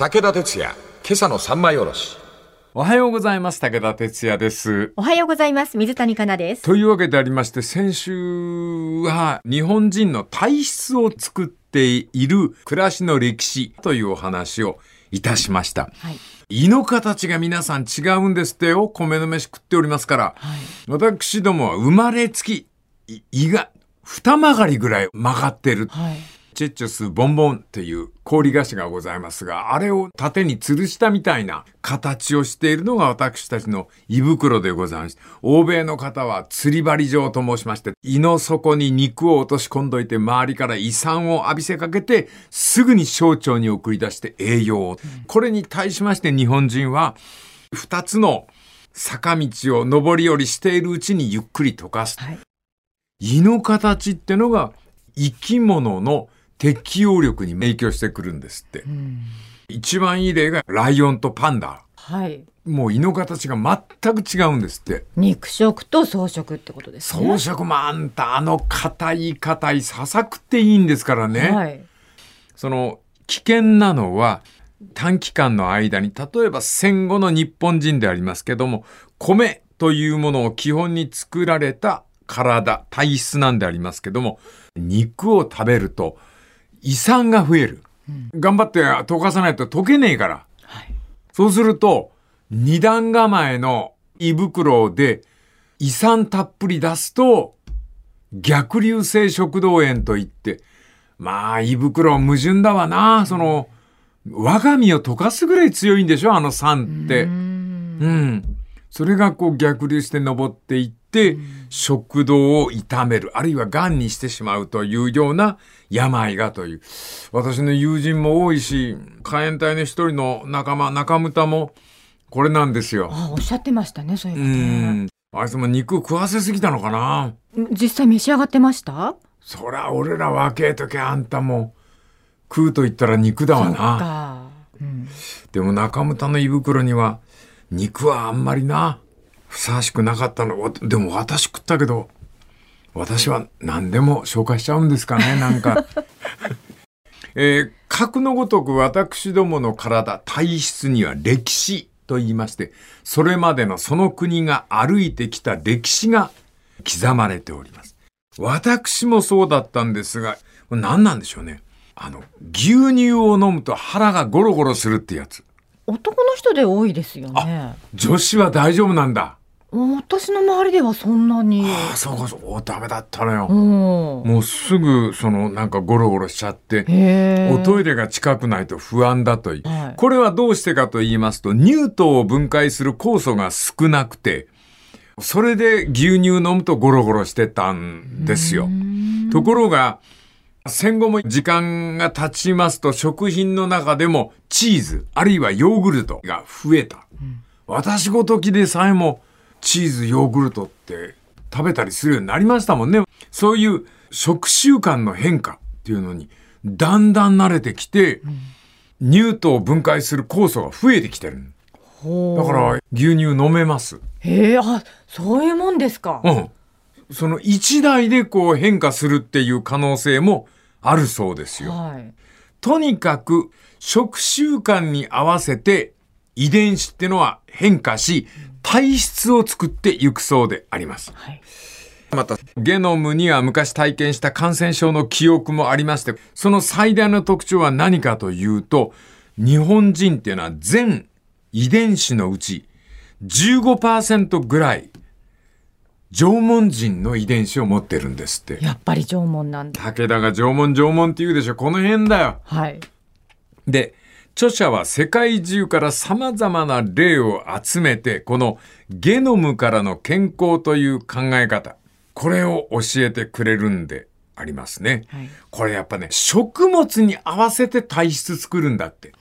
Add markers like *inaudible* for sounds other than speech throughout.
武田鉄矢、今朝の三枚おろし。おはようございます。武田哲也です。おはようございます。水谷香奈です。というわけでありまして、先週は日本人の体質を作っている暮らしの歴史というお話をいたしました。はい。胃の形が皆さん違うんですってよ。米の飯食っておりますから。私どもは生まれつき、い胃が二曲がりぐらい曲がってる。はい。チェッチョスボンボンっていう氷菓子がございますが、あれを縦に吊るしたみたいな形をしているのが私たちの胃袋でございます。欧米の方は釣り針状と申しまして、胃の底に肉を落とし込んどいて周りから胃酸を浴びせかけて、すぐに小腸に送り出して栄養を。これに対しまして日本人は、二つの坂道を上り下りしているうちにゆっくり溶かす。はい。胃の形ってのが生き物の適応力に影響してくるんですって。一番いい例がライオンとパンダ。はい。もう胃の形が全く違うんですって。肉食と草食ってことですね。装飾もあんた、あの硬い硬いささくっていいんですからね。はい。その危険なのは短期間の間に、例えば戦後の日本人でありますけども、米というものを基本に作られた体、体質なんでありますけども、肉を食べると胃酸が増える。頑張って溶かさないと溶けねえから。はい。そうすると、二段構えの胃袋で胃酸たっぷり出すと、逆流性食道炎といって、まあ胃袋矛盾だわな。その、我が身を溶かすぐらい強いんでしょあの酸って。うん。それがこう逆流して登っていって、食道を痛める、あるいは癌にしてしまうというような病がという。私の友人も多いし、火炎隊の一人の仲間、中村も、これなんですよ。あ、おっしゃってましたね、そういううことね。ん。あいつも肉食わせすぎたのかな実際召し上がってました？そら、俺ら若え時あんたも、食うと言ったら肉だわな。か。うん。でも中村の胃袋には肉はあんまりなふさわしくなかったの。わでも私食ったけど私は何でも消化しちゃうんですかね *laughs* なんか、えー、格のごとく私どもの体体質には歴史と言いましてそれまでのその国が歩いてきた歴史が刻まれております。私もそうだったんですが何なんでしょうね。あの牛乳を飲むと腹がゴロゴロするってやつ。男の人で多いですよね。女子は大丈夫なんだ。私の周りではそんなに。ああ、そうかそう。おダメだったのよ。うん。もうすぐ、その、なんかゴロゴロしちゃって。おトイレが近くないと不安だという。はいこれはどうしてかと言いますと、乳糖を分解する酵素が少なくて、それで牛乳飲むとゴロゴロしてたんですよ。ところが、戦後も時間が経ちますと食品の中でもチーズ、あるいはヨーグルトが増えた。私ごときでさえもチーズ、ヨーグルトって食べたりするようになりましたもんね。そういう食習慣の変化っていうのにだんだん慣れてきて、乳糖を分解する酵素が増えてきてる。だから牛乳飲めます。へえ、あ、そういうもんですか。うん。その一台でこう変化するっていう可能性もあるそうですよ。はい。とにかく食習慣に合わせて遺伝子ってのは変化し、体質を作っていくそうであります。はい。また、ゲノムには昔体験した感染症の記憶もありまして、その最大の特徴は何かというと、日本人っていうのは全遺伝子のうち15%ぐらい縄文人の遺伝子を持ってるんですって。やっぱり縄文なんだ。武田が縄文縄文って言うでしょ。この辺だよ。はい。で、著者は世界中から様々な例を集めて、このゲノムからの健康という考え方、これを教えてくれるんでありますね。はいこれやっぱね、食物に合わせて体質作るんだって。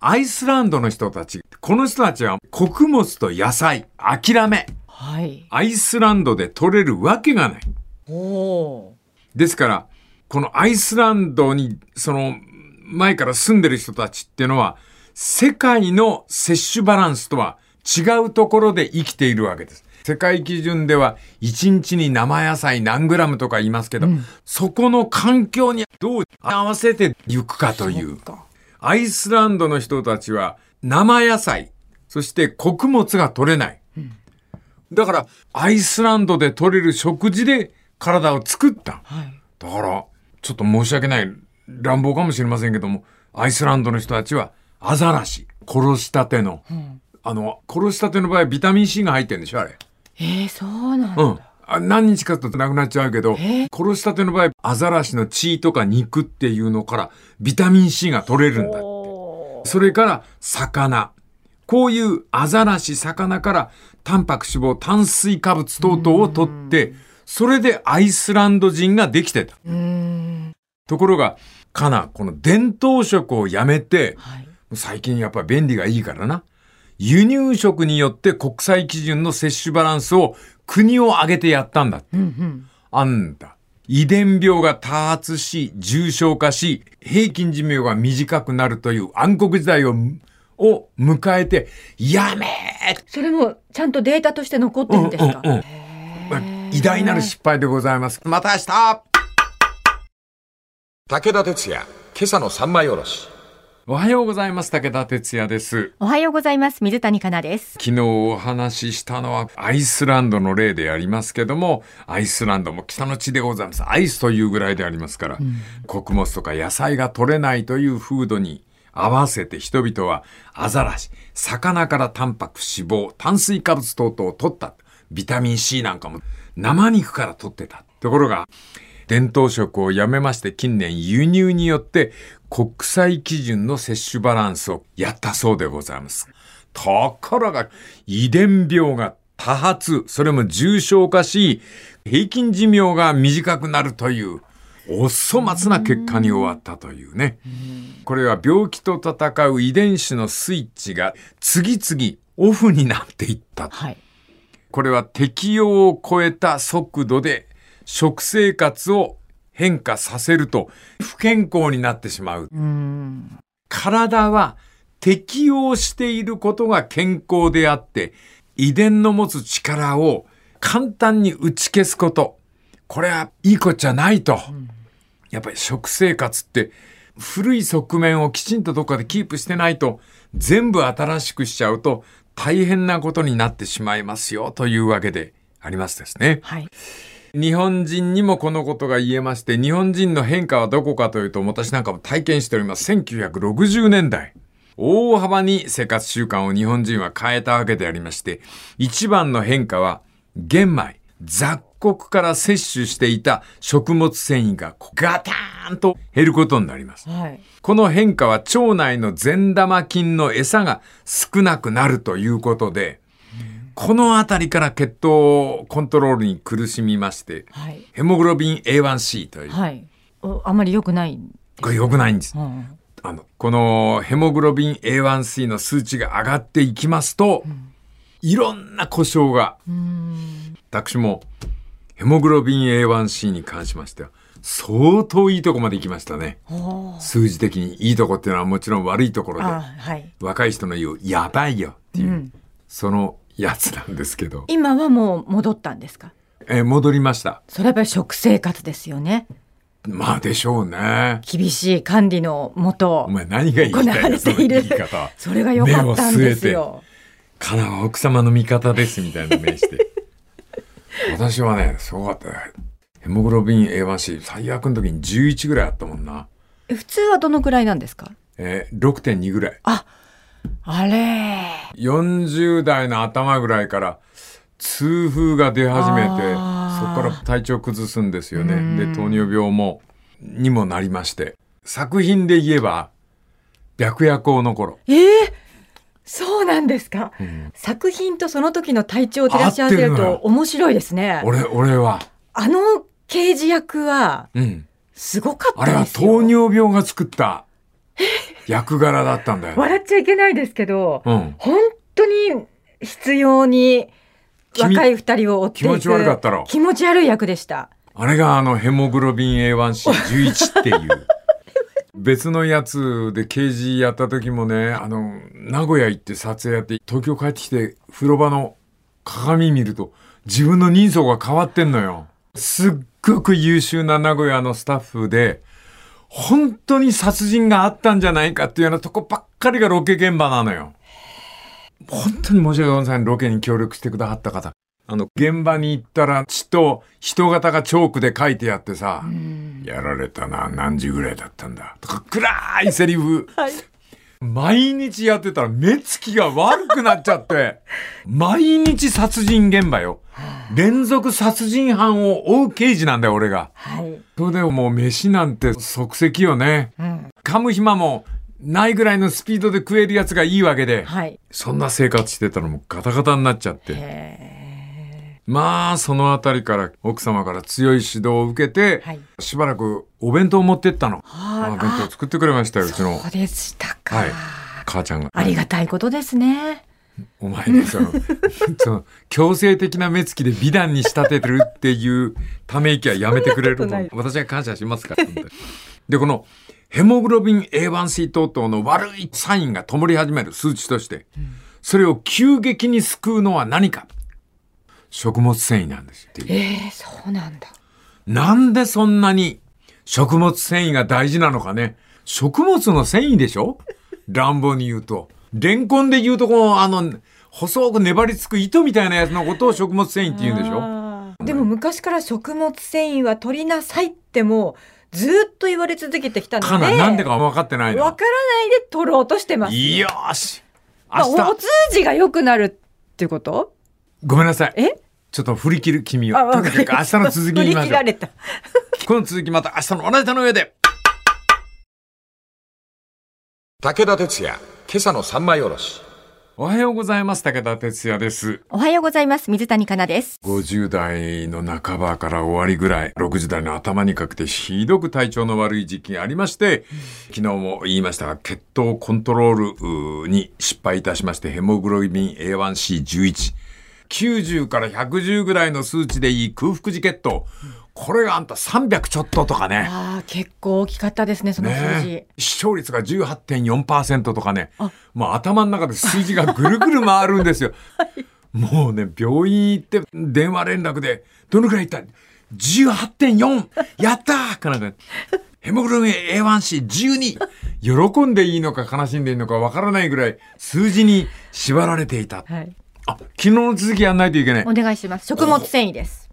アイスランドの人たち、この人たちは穀物と野菜、諦め。はい。アイスランドで取れるわけがない。おおですから、このアイスランドに、その、前から住んでる人たちっていうのは、世界の摂取バランスとは違うところで生きているわけです。世界基準では1日に生野菜何グラムとか言いますけど、そこの環境にどう合わせていくかという。か。アイスランドの人たちは生野菜、そして穀物が取れない。だから、アイスランドで取れる食事で体を作った。はい。だから、ちょっと申し訳ない乱暴かもしれませんけども、アイスランドの人たちはアザラシ、殺したての、あの、殺したての場合ビタミン C が入ってるんでしょ、あれ。えー、そうなんだ。うん。あ何日かとなくなっちゃうけどえー、殺したての場合、アザラシの血とか肉っていうのからビタミン C が取れるんだ。おーそれから魚。こういうアザラシ、魚からタンパク、脂肪、炭水化物等々を取って、それでアイスランド人ができてた。ところが、カナ、この伝統食をやめて、はい。最近やっぱり便利がいいからな。輸入食によって国際基準の摂取バランスを国を挙げてやったんだ。うんうん。あんた。遺伝病が多発し、重症化し、平均寿命が短くなるという暗黒時代を、を迎えて、やめーそれもちゃんとデータとして残ってるんですか、うんうんうんまあ偉大なる失敗でございます。また明日武田鉄矢、今朝の三枚おろし。おはようございます。武田哲也です。おはようございます。水谷香奈です。昨日お話ししたのはアイスランドの例でありますけども、アイスランドも北の地でございます。アイスというぐらいでありますから、穀物とか野菜が取れないという風土に合わせて人々はアザラシ、魚からタンパク、脂肪、炭水化物等々を取った。ビタミン C なんかも生肉から取ってた。ところが、伝統食をやめまして近年輸入によって国際基準の摂取バランスをやったそうでございます。ところが遺伝病が多発、それも重症化し、平均寿命が短くなるという、お粗末な結果に終わったというね。これは病気と戦う遺伝子のスイッチが次々オフになっていった。はい。これは適用を超えた速度で食生活を変化させると不健康になってしまう。う。体は適応していることが健康であって、遺伝の持つ力を簡単に打ち消すこと。これはいいことじゃないと。やっぱり食生活って古い側面をきちんとどっかでキープしてないと全部新しくしちゃうと大変なことになってしまいますよというわけでありますですね。はい。日本人にもこのことが言えまして、日本人の変化はどこかというと、私なんかも体験しております。1960年代。大幅に生活習慣を日本人は変えたわけでありまして、一番の変化は、玄米、雑穀から摂取していた食物繊維がガターンと減ることになります。はい。この変化は腸内の善玉菌の餌が少なくなるということで、このあたりから血糖コントロールに苦しみまして、はい。ヘモグロビン A1C という、はい。おあんまり良くない。これ良くないんですう。ん。あの、このヘモグロビン A1C の数値が上がっていきますと、いろんな故障が。私もヘモグロビン A1C に関しましては、相当いいとこまで行きましたね。数字的にいいとこっていうのはもちろん悪いところで、あ、はい。若い人の言う、やばいよっていう、うんそのやつなんですけど、今はもう戻ったんですか？えー戻りました。それはやっぱり食生活ですよね。まあでしょうね。厳しい管理のもとお。前何が言いたいの？そのれている言い方。それが良かったんですよ。カナは奥様の味方ですみたいな名して。*laughs* 私はね、すごかったよ。ヘモグロビン A1C、最悪の時に11ぐらいあったもんな。え普通はどのくらいなんですか？えー6.2ぐらい。あれ40代の頭ぐらいから痛風が出始めて、そこあーから体調崩すんですよね。うんで、糖尿病も、にもなりまして。作品で言えば、白夜行の頃。ええそうなんですか、作品とその時の体調を照らし合わせると面白いですね。俺、俺は、あの刑事役はうん。すごかっあれはたですよ。糖尿病が作った役柄だったんだよ。笑っちゃいけないですけど、うん。本当に必要に君若い二人を追っていく気持ち悪かったろ気持ち悪い役でした。あれがあのヘモグロビン A1C11 っていう。*laughs* 別のやつで刑事やった時もね、あの、名古屋行って撮影やって、東京帰ってきて風呂場の鏡見ると自分の人相が変わってんのよ。すっごく優秀な名古屋のスタッフで、本当に殺人があったんじゃないかっていうようなとこばっかりがロケ現場なのよ。本当に申し訳ございません。ロケに協力してくださった方。あの、現場に行ったら血と人型がチョークで書いてあってさ、やられたな、何時ぐらいだったんだ。とか、暗いセリフ。はい。毎日やってたら目つきが悪くなっちゃって、毎日殺人現場よ。連続殺人犯を追う刑事なんだよ、俺が。はい。それでもう飯なんて即席よね。うん。噛む暇もないぐらいのスピードで食えるやつがいいわけで、はい。そんな生活してたらもうガタガタになっちゃって。へまあ、そのあたりから奥様から強い指導を受けて、はいしばらくお弁当を持ってったの。はあ弁当作ってくれましたよ、うちのそうでしたか。はい母ちゃんが。ありがたいことですね。お前ね、その、その、強制的な目つきで美談に仕立ててるっていうため息はやめてくれるとそんなこと私は感謝しますから。で、この、ヘモグロビン A1C 等々の悪いサインが灯り始める数値として、それを急激に救うのは何か食物繊維なんですよっていう。ええそうなんだ。なんでそんなに食物繊維が大事なのかね。食物の繊維でしょ？乱暴に言うと。レンコンで言うとこの、あの、細く粘りつく糸みたいなやつのことを食物繊維って言うんでしょ？でも昔から食物繊維は取りなさいってもうずーっと言われ続けてきたので。かな、なんでか分かってないの？わからないで取ろうとしてます。よーし。まあ、明日、お通じが良くなるってこと？ごめんなさい。え？ちょっと振り切る君を。とにかく明日の続き言いましょう振り切ら。れた。この続きまた明日の同じ手の上で。武田鉄矢、今朝の三枚おろし。おはようございます。武田哲也です。おはようございます。水谷香奈です。50代の半ばから終わりぐらい、60代の頭にかけてひどく体調の悪い時期がありまして、昨日も言いましたが、血糖コントロールに失敗いたしまして、ヘモグロビン A1C11。90から110ぐらいの数値でいい空腹時血糖。これがあんた300ちょっととかね。ああ、結構大きかったですね、その数字。ね、視聴率が18.4%とかねあもう頭の中で数字がぐるぐる回るんですよ、*laughs* もうね病院行って電話連絡でどのくらい行った ?18.4! やったーかなんか *laughs* ヘモグロビン A1C12! 喜んでいいのか悲しんでいいのかわからないぐらい数字に縛られていた。はい。あ、昨日の続きやんないといけない。お願いします。食物繊維です。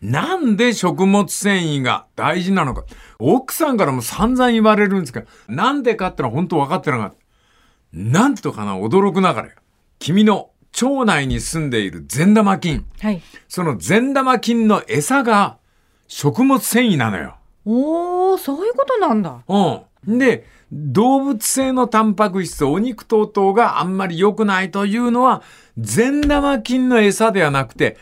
なんで食物繊維が大事なのか。奥さんからも散々言われるんですけど、なんでかってのは本当分かってなかった。なんとかな、驚くながらよ。君の腸内に住んでいる善玉菌。はい。その善玉菌の餌が食物繊維なのよ。おー、そういうことなんだ。うん。で、動物性のタンパク質、お肉等々があんまり良くないというのは、善玉菌の餌ではなくて、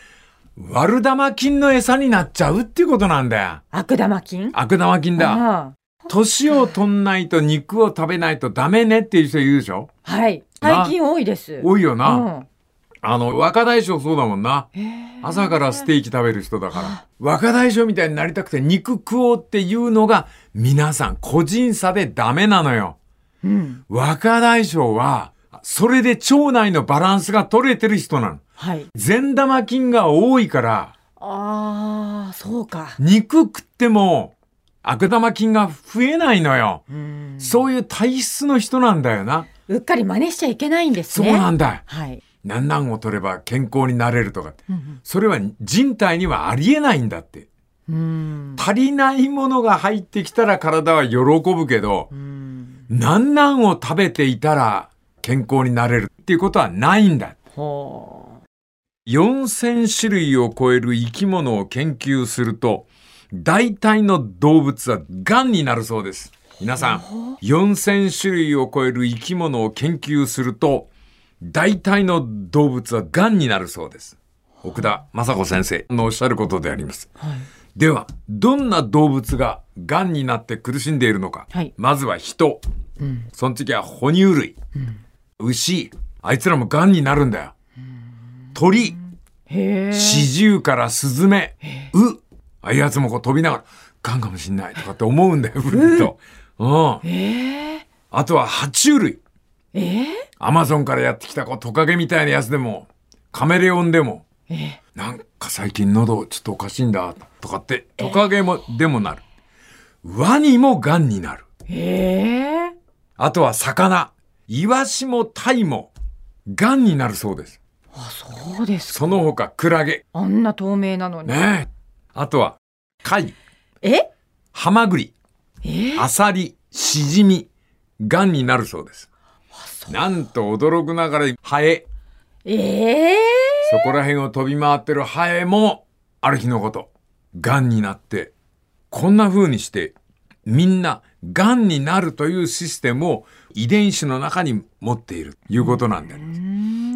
悪玉菌の餌になっちゃうっていうことなんだよ。悪玉菌？悪玉菌だ。あ年を取んないと肉を食べないとダメねっていう人いるでしょ？あはい。最近多いです。多いよな。うんあの、若大将そうだもんな。朝からステーキ食べる人だから。若大将みたいになりたくて肉食おうっていうのが皆さん個人差でダメなのよ。うん。若大将は、それで腸内のバランスが取れてる人なの。はい。善玉菌が多いから、ああ、そうか。肉食っても悪玉菌が増えないのよ。うん。そういう体質の人なんだよな。うっかり真似しちゃいけないんですそうね。なんだ。はい。何々を取れば健康になれるとか。うんそれは人体にはありえないんだって。うん。足りないものが入ってきたら体は喜ぶけどう、ん。何々を食べていたら健康になれるっていうことはないんだ。ほ4000種類を超える生き物を研究すると、大体の動物は癌になるそうです。皆さん、4000種類を超える生き物を研究すると、大体の動物は癌になるそうです。奥田雅子先生のおっしゃることであります。う。はい。では、どんな動物が癌になって苦しんでいるのか。はいまずは人。うん。その次は哺乳類。牛。あいつらも癌になるんだよ。鳥。へえ。シジュウからスズメ。う。ああいうやつもこう飛びながら、癌かもしんないとかって思うんだよ、ふるっと。うん。ええ。あとは爬虫類。ええ。アマゾンからやってきたこうトカゲみたいなやつでも、カメレオンでも、ええ。なんか最近喉ちょっとおかしいんだとかって、トカゲも、でもなる。ワニも癌になる。あとは魚。イワシもタイも癌になるそうです。あ、そうですか。その他クラゲ。あんな透明なのに。ねえ。あとは貝、え？ハマグリ、え？アサリ、シジミ、癌になるそうです。なんと驚くながらハエ。え？えそこら辺を飛び回ってるハエも、ある日のこと、癌になって、こんな風にして、みんな、癌になるというシステムを遺伝子の中に持っているということなんであります。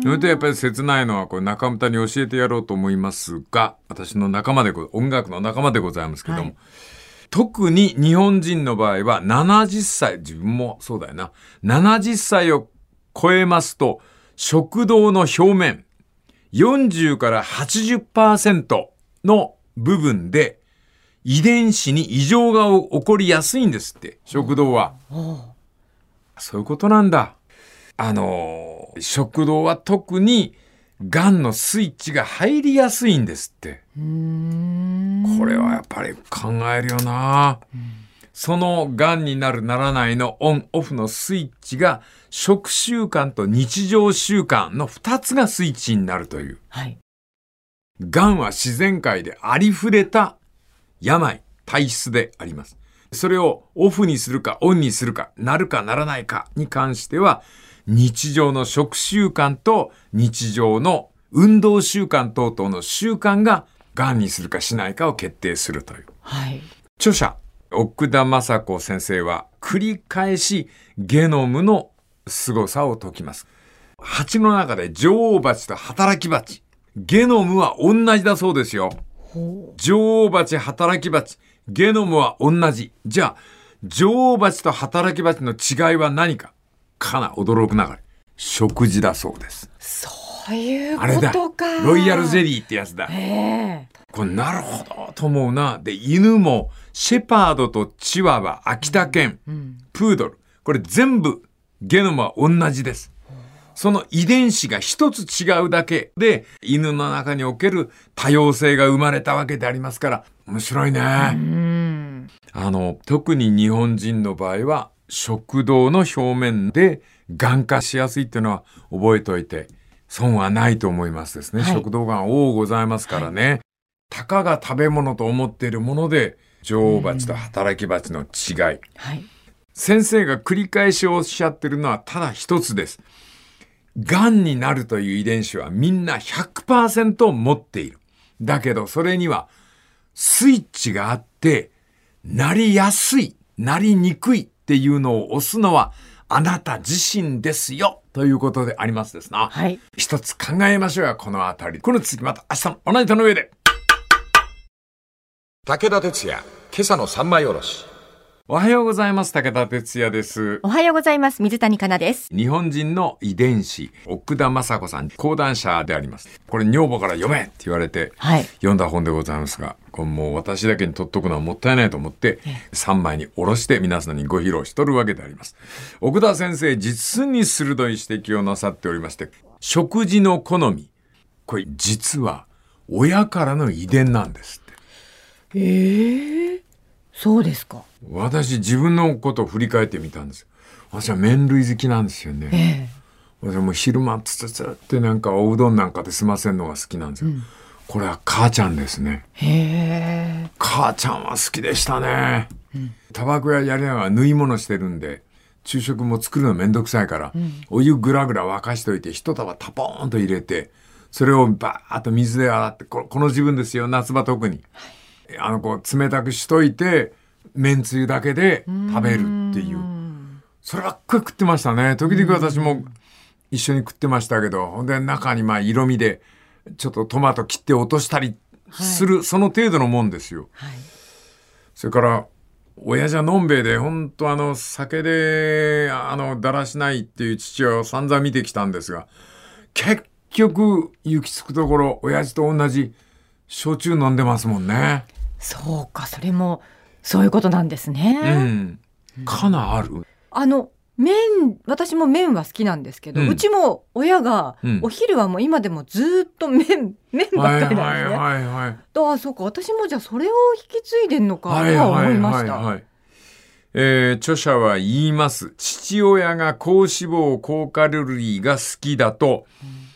それとやっぱり切ないのは、これ中村に教えてやろうと思いますが、私の仲間でご、音楽の仲間でございますけども、はい。特に日本人の場合は70歳、自分もそうだよな、70歳を超えますと、食道の表面、40から80%の部分で遺伝子に異常が起こりやすいんですって、食道は。そういうことなんだ。あの、食道は特に癌のスイッチが入りやすいんですって。これはやっぱり考えるよな。その癌になるならないのオンオフのスイッチが食習慣と日常習慣の2つがスイッチになるという。はい。癌は自然界でありふれた病、体質であります。それをオフにするかオンにするか、なるかならないかに関しては、日常の食習慣と日常の運動習慣等々の習慣が癌にするかしないかを決定するという。はい。著者、奥田雅子先生は繰り返しゲノムの凄さを説きます。蜂の中で女王蜂と働き蜂。ゲノムは同じだそうですよ。女王蜂、働き蜂。ゲノムは同じ。じゃあ、女王蜂と働き蜂の違いは何か？かな驚くながら。食事だそうです。そういうあれだことか。。ロイヤルゼリーってやつだ。ええこれなるほどと思うな。で、犬もシェパードとチワワ、秋田犬、プードル。これ全部ゲノムは同じです。その遺伝子が一つ違うだけで犬の中における多様性が生まれたわけでありますから面白いね。うん。あの、特に日本人の場合は食道の表面で癌化しやすいっていうのは覚えておいて損はないと思いますですね。はい食道がん多ございますからね。たかが食べ物と思っているもので女王蜂と働き蜂の違い。はい。先生が繰り返しおっしゃってるのはただ一つです。癌になるという遺伝子はみんな100%持っている。だけどそれにはスイッチがあって、なりやすい、なりにくいっていうのを押すのはあなた自身ですよということでありますですな。はい。一つ考えましょうよ、このあたり。この続きまた明日の同じ手の上で。武田鉄矢、今朝の三枚おろし。おはようございます。武田哲也です。おはようございます。水谷香奈です。日本人の遺伝子、奥田雅子さん、講談社であります。これ女房から読めって言われて、はい。読んだ本でございますが、これもう私だけに取っとくのはもったいないと思って、3枚におろして皆さんにご披露しとるわけであります。奥田先生、実に鋭い指摘をなさっておりまして、食事の好み、これ実は親からの遺伝なんですって。ええそうですか。私自分のことを振り返ってみたんですよ。私は麺類好きなんですよね。え私はもう昼間つつつってなんかおうどんなんかで済ませんのが好きなんですよ。これは母ちゃんですね。えへえ。母ちゃんは好きでしたね。タバコ屋やりながら縫い物してるんで、昼食も作るのめんどくさいから、お湯ぐらぐら沸かしといて、一束タポーンと入れて、それをバーッと水で洗って、ここの自分ですよ、夏場特に。あの、こう、冷たくしといて、めんつゆだけで食べるっていう。そればっかり食ってましたね。時々私も一緒に食ってましたけど、ほんで中にまあ色味で、ちょっとトマト切って落としたりする、その程度のもんですよ。はい。それから、親父はのんべえで、本当あの、酒で、あの、だらしないっていう父親を散々見てきたんですが、結局、行き着くところ、親父と同じ、焼酎飲んでますもんね。そうか、それも、そういうことなんですね。うん。かなある？あの、麺、私も麺は好きなんですけど、ううんちも親がうん、お昼はもう今でもずっと麺、*laughs* 麺ばはいっかりなんですね。はいはいはい。ああ、そうか、私もじゃあそれを引き継いでんのかとはいははい思いました。はいはい。えー著者は言います。父親が高脂肪、高カロリーが好きだと、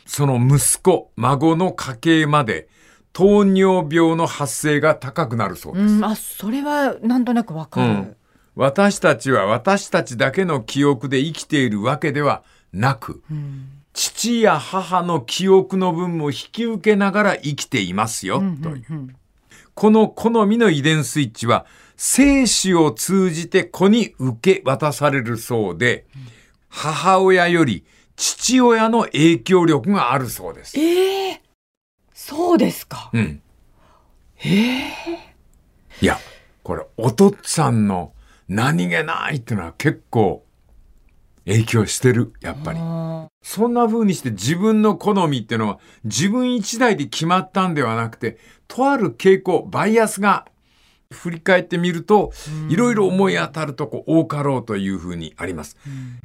その息子、孫の家系まで糖尿病の発生が高くなるそうです。うん、あ、それはなんとなくわかる。うん私たちは私たちだけの記憶で生きているわけではなく、父や母の記憶の分も引き受けながら生きていますよ、という。この好みの遺伝スイッチは、精子を通じて子に受け渡されるそうで、母親より父親の影響力があるそうです。ええそうですか。うん。いや、これ、お父っつぁんの何気ないっていうのは結構影響してる、やっぱり。あそんな風にして自分の好みっていうのは自分一台で決まったんではなくて、とある傾向、バイアスが振り返ってみると、いろいろ思い当たるとこ多かろうという風にあります。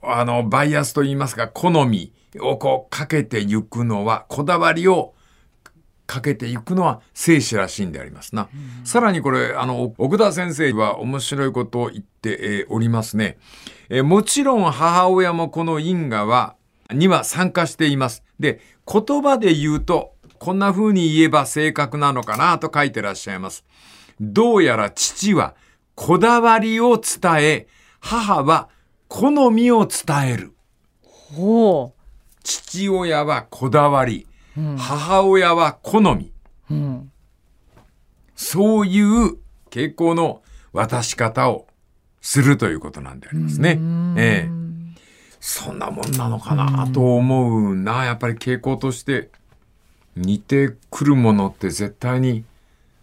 あの、バイアスと言いますか、好みをこうかけていくのは、こだわりをかけていくのは生死らしいんでありますな。さらにこれ、あの、奥田先生は面白いことを言って、えーおりますね。えーもちろん母親もこの因果は、には参加しています。で、言葉で言うと、こんな風に言えば正確なのかなと書いてらっしゃいます。どうやら父はこだわりを伝え、母は好みを伝える。ほ父親はこだわり、母親は好み。う。うん。そういう傾向の渡し方をするということなんでありますね。ええ。そんなもんなのかなと思うな。やっぱり傾向として似てくるものって絶対に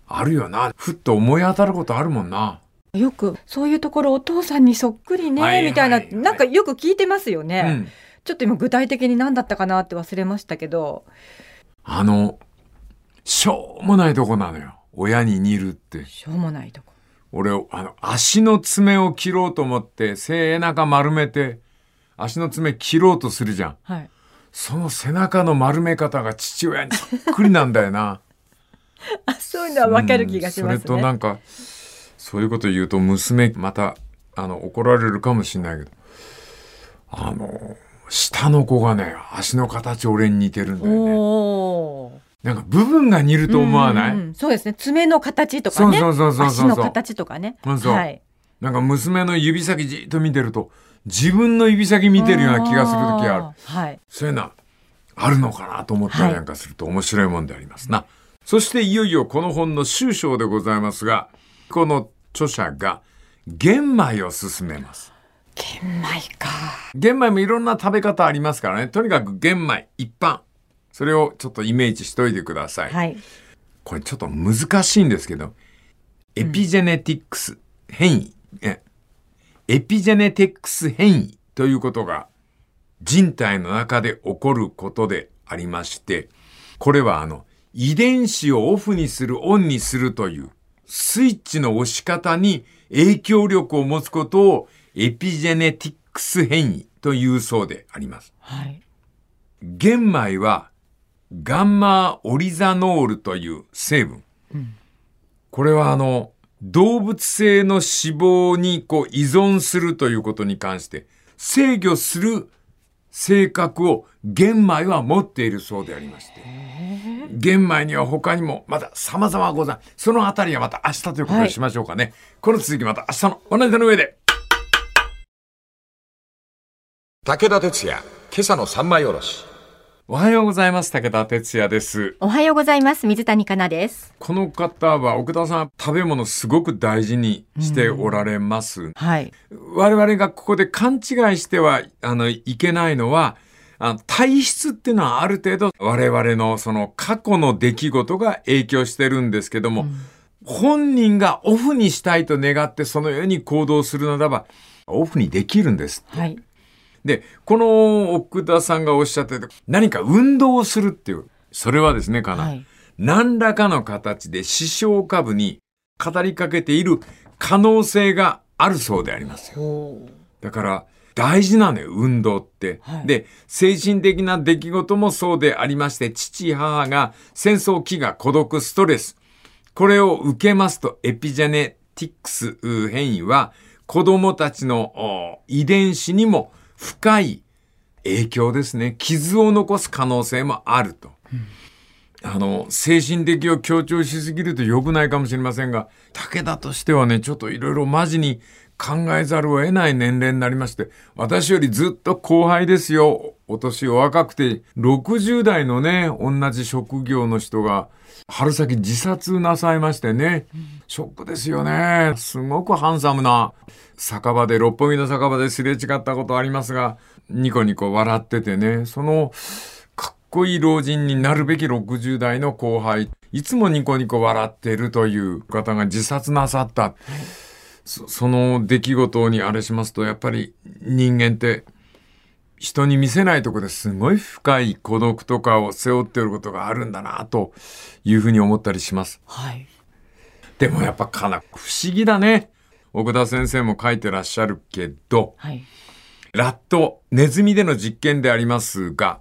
あるよな。ふっと思い当たることあるもんな。よくそういうところお父さんにそっくりね、みたいな、はいなんかよく聞いてますよね、うん。ちょっと今具体的に何だったかなって忘れましたけどあの、しょうもないとこなのよ。親に似るって。しょうもないとこ俺、あの、足の爪を切ろうと思って、背中丸めて、足の爪切ろうとするじゃん。はいその背中の丸め方が父親にそっくりなんだよな。*laughs* あそういうのはわかる気がしますうんそれとなね、んか、そういうこと言うと娘、また、あの、怒られるかもしれないけど、あの、下の子がね、足の形俺に似てるんだよね。なんか部分が似ると思わない、うんうんそうですね。爪の形とかね。そうそうそうそうそう足の形とかね。そうそう。はい。なんか娘の指先じっと見てると、自分の指先見てるような気がする時ある。ー。はい。そういうのはあるのかなと思ったりなんかすると面白いもんでありますな。そしていよいよこの本の終章でございますが、この著者が玄米を勧めます。玄米か玄米もいろんな食べ方ありますからね。とにかく玄米一般。それをちょっとイメージしといてください。はいこれちょっと難しいんですけど、エピジェネティックス変異、えエピジェネティックス変異ということが人体の中で起こることでありまして、これはあの遺伝子をオフにするオンにするというスイッチの押し方に影響力を持つことをエピジェネティックス変異というそうであります。はい玄米はガンマオリザノールという成分。これはあの、動物性の脂肪にこう依存するということに関して制御する性格を玄米は持っているそうでありまして。玄米には他にもまた様々ございます。そのあたりはまた明日ということにしましょうかね。この続きまた明日のおネタの上で。武田鉄矢、今朝の三枚おろし。おはようございます。武田哲也です。おはようございます。水谷香奈です。この方は奥田さん食べ物すごく大事にしておられます。はい我々がここで勘違いしてはあのいけないのはあの体質っていうのはある程度我々のその過去の出来事が影響してるんですけども、本人がオフにしたいと願ってそのように行動するならばオフにできるんです。はいで、この奥田さんがおっしゃってて、何か運動をするっていう、それはですね、かな。はい何らかの形で視床下部に語りかけている可能性があるそうでありますよ。だから、大事なのよ、運動って。はいで、精神的な出来事もそうでありまして、父、母が戦争、飢餓、孤独、ストレス。これを受けますと、エピジェネティックス変異は、子供たちのお遺伝子にも深い影響ですね。傷を残す可能性もあると。あの、精神的を強調しすぎると良くないかもしれませんが、武田としてはね、ちょっといろいろマジに考えざるを得ない年齢になりまして、私よりずっと後輩ですよ。お年お若くて、60代のね、同じ職業の人が、春先自殺なさいましてね、ショックですよね。すごくハンサムな酒場で、六本木の酒場ですれ違ったことありますが、ニコニコ笑っててね、その、かっこいい老人になるべき60代の後輩、いつもニコニコ笑ってるという方が自殺なさった。そその出来事にあれしますと、やっぱり人間って人に見せないとこですごい深い孤独とかを背負っていることがあるんだなというふうに思ったりします。はい。でもやっぱかな、不思議だね。奥田先生も書いてらっしゃるけど、はい。ラット、ネズミでの実験でありますが、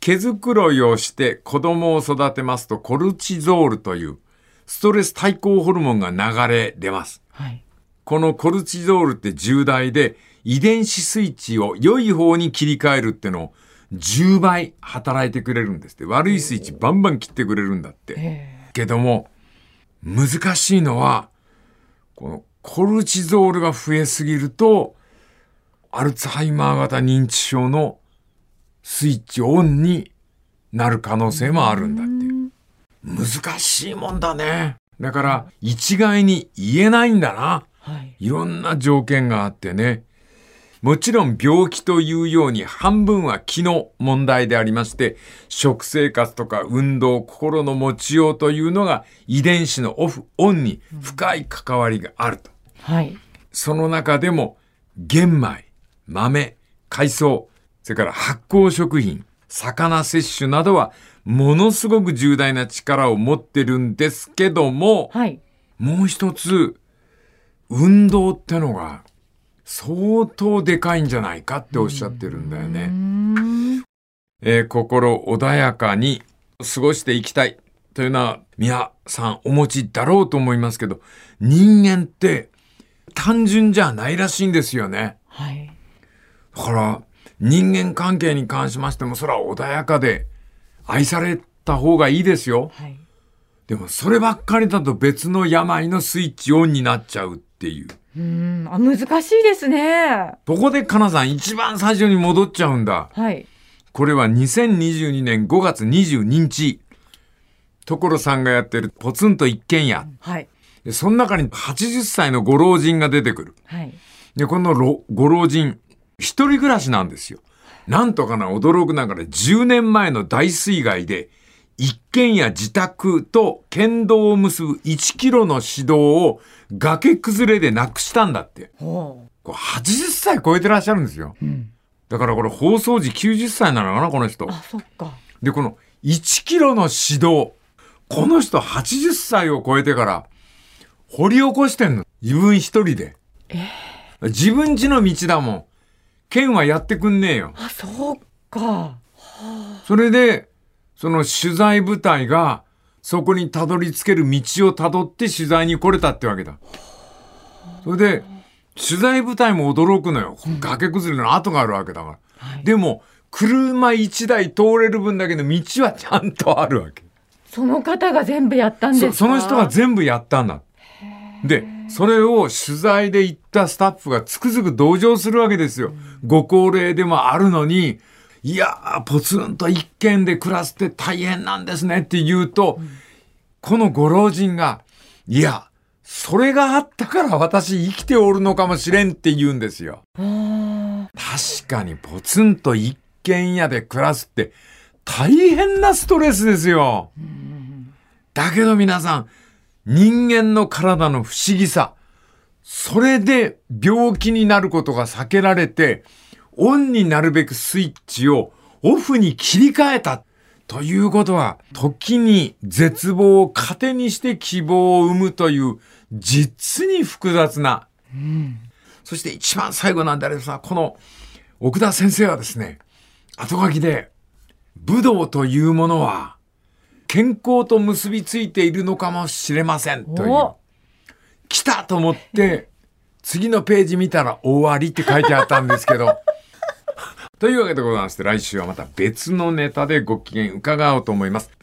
毛づくろいをして子供を育てますとコルチゾールというストレス対抗ホルモンが流れ出ます。はい。このコルチゾールって重大で遺伝子スイッチを良い方に切り替えるってのを10倍働いてくれるんですって。悪いスイッチバンバン切ってくれるんだって。えけども、難しいのは、このコルチゾールが増えすぎると、アルツハイマー型認知症のスイッチオンになる可能性もあるんだっていう。難しいもんだね。だから、一概に言えないんだな。いろんな条件があってね。もちろん病気というように半分は気の問題でありまして、食生活とか運動、心の持ちようというのが遺伝子のオフ、オンに深い関わりがあると。はい。その中でも玄米、豆、海藻、それから発酵食品、魚摂取などはものすごく重大な力を持ってるんですけども、はい。もう一つ、運動ってのが相当でかいんじゃないかっておっしゃってるんだよね。ん。えー心穏やかに過ごしていきたいというのは皆さんお持ちだろうと思いますけど、人間って単純じゃないらしいんですよね。はい。だから人間関係に関しましてもそれは穏やかで愛された方がいいですよ。はい。でもそればっかりだと別の病のスイッチオンになっちゃうっていう。うーん。あ、難しいですね。ここでかなさん一番最初に戻っちゃうんだ。はい。これは2022年5月22日。所さんがやってるポツンと一軒家。はい。でその中に80歳のご老人が出てくる。はい。で、このろご老人、一人暮らしなんですよ。なんとかな驚くながら10年前の大水害で、一軒家自宅と県道を結ぶ1キロの市道を崖崩れでなくしたんだって。ほこれ80歳超えてらっしゃるんですよ。う。うん。だからこれ放送時90歳なのかな、この人。あ、そっか。で、この1キロの指導。この人80歳を超えてから掘り起こしてんの。自分一人で。自分家の道だもん。県はやってくんねえよ。あ、そうか。それで、その取材部隊がそこにたどり着ける道をたどって取材に来れたってわけだ。それで、取材部隊も驚くのよ。崖崩れの跡があるわけだから。はい。でも、車一台通れる分だけの道はちゃんとあるわけ。その方が全部やったんですか？そその人が全部やったんだ。で、それを取材で行ったスタッフがつくづく同情するわけですよ。ご高齢でもあるのに、いやー、ポツンと一軒で暮らすって大変なんですねって言うと、このご老人が、いや、それがあったから私生きておるのかもしれんって言うんですよ。確かにポツンと一軒家で暮らすって大変なストレスですよ。だけど皆さん、人間の体の不思議さ、それで病気になることが避けられて、オンになるべくスイッチをオフに切り替えた。ということは、時に絶望を糧にして希望を生むという、実に複雑な、そして一番最後なんであればさ、この奥田先生はですね、後書きで、武道というものは、健康と結びついているのかもしれませんというお、来たと思って次のページ見たら終わりって書いてあったんですけど。というわけでございまして、来週はまた別のネタでご機嫌伺おうと思います。